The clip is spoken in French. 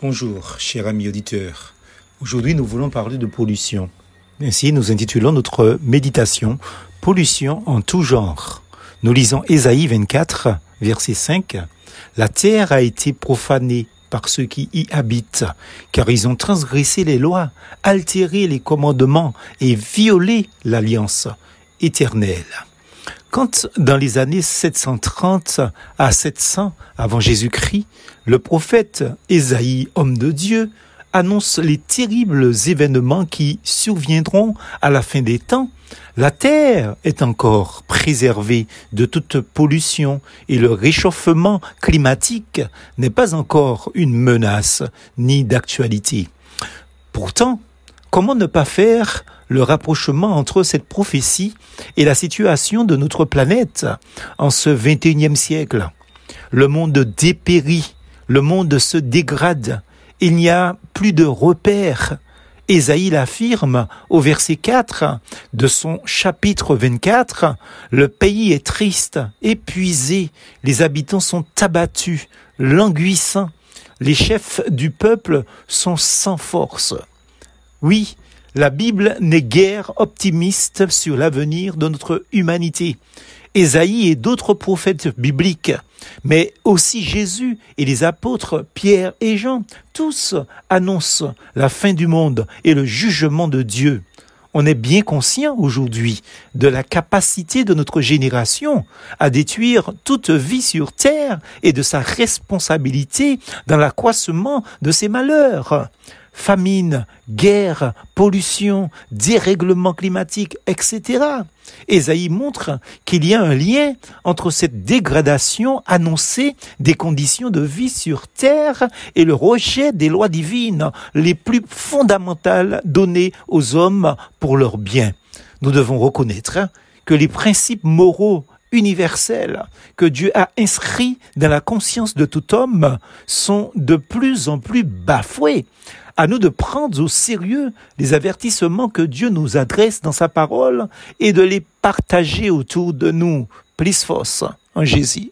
Bonjour, cher ami auditeur. Aujourd'hui, nous voulons parler de pollution. Ainsi, nous intitulons notre méditation Pollution en tout genre. Nous lisons Ésaïe 24, verset 5. La terre a été profanée par ceux qui y habitent, car ils ont transgressé les lois, altéré les commandements et violé l'alliance éternelle. Quand dans les années 730 à 700 avant Jésus-Christ, le prophète Ésaïe, homme de Dieu, annonce les terribles événements qui surviendront à la fin des temps, la Terre est encore préservée de toute pollution et le réchauffement climatique n'est pas encore une menace ni d'actualité. Pourtant, comment ne pas faire le rapprochement entre cette prophétie et la situation de notre planète en ce 21e siècle? Le monde dépérit, le monde se dégrade, il n'y a plus de repères. Ésaïe l'affirme au verset 4 de son chapitre 24, le pays est triste, épuisé, les habitants sont abattus, languissants, les chefs du peuple sont sans force. Oui, la Bible n'est guère optimiste sur l'avenir de notre humanité. Ésaïe et d'autres prophètes bibliques, mais aussi Jésus et les apôtres Pierre et Jean, tous annoncent la fin du monde et le jugement de Dieu. On est bien conscient aujourd'hui de la capacité de notre génération à détruire toute vie sur Terre et de sa responsabilité dans l'accroissement de ses malheurs famine, guerre, pollution, dérèglement climatique, etc. Esaïe montre qu'il y a un lien entre cette dégradation annoncée des conditions de vie sur Terre et le rejet des lois divines les plus fondamentales données aux hommes pour leur bien. Nous devons reconnaître que les principes moraux universels que Dieu a inscrits dans la conscience de tout homme sont de plus en plus bafoués à nous de prendre au sérieux les avertissements que Dieu nous adresse dans sa parole et de les partager autour de nous. Plus force en Jésus.